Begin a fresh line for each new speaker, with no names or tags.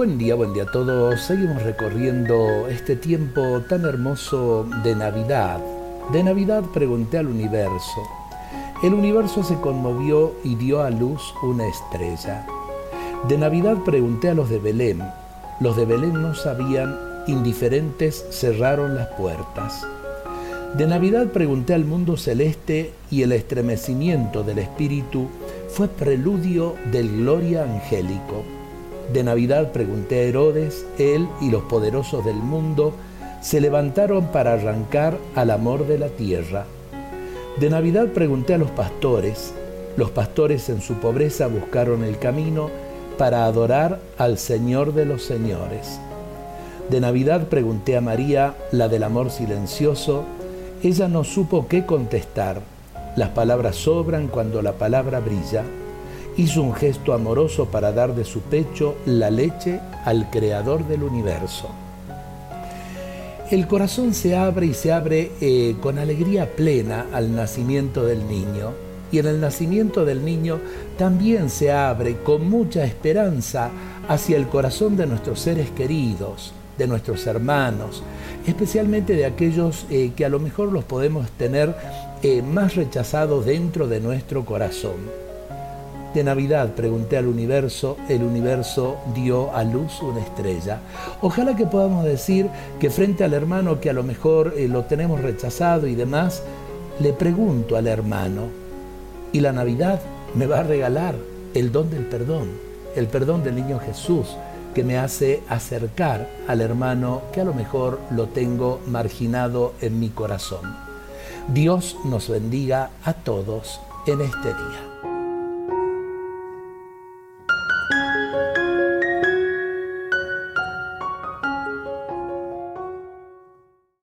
Buen día, buen día a todos. Seguimos recorriendo este tiempo tan hermoso de Navidad. De Navidad pregunté al universo. El universo se conmovió y dio a luz una estrella. De Navidad pregunté a los de Belén. Los de Belén no sabían, indiferentes cerraron las puertas. De Navidad pregunté al mundo celeste y el estremecimiento del espíritu fue preludio del gloria angélico. De Navidad pregunté a Herodes, él y los poderosos del mundo se levantaron para arrancar al amor de la tierra. De Navidad pregunté a los pastores, los pastores en su pobreza buscaron el camino para adorar al Señor de los Señores. De Navidad pregunté a María, la del amor silencioso, ella no supo qué contestar. Las palabras sobran cuando la palabra brilla hizo un gesto amoroso para dar de su pecho la leche al creador del universo. El corazón se abre y se abre eh, con alegría plena al nacimiento del niño. Y en el nacimiento del niño también se abre con mucha esperanza hacia el corazón de nuestros seres queridos, de nuestros hermanos, especialmente de aquellos eh, que a lo mejor los podemos tener eh, más rechazados dentro de nuestro corazón de Navidad pregunté al universo, el universo dio a luz una estrella. Ojalá que podamos decir que frente al hermano que a lo mejor eh, lo tenemos rechazado y demás, le pregunto al hermano, ¿y la Navidad me va a regalar el don del perdón? El perdón del niño Jesús que me hace acercar al hermano que a lo mejor lo tengo marginado en mi corazón. Dios nos bendiga a todos en este día.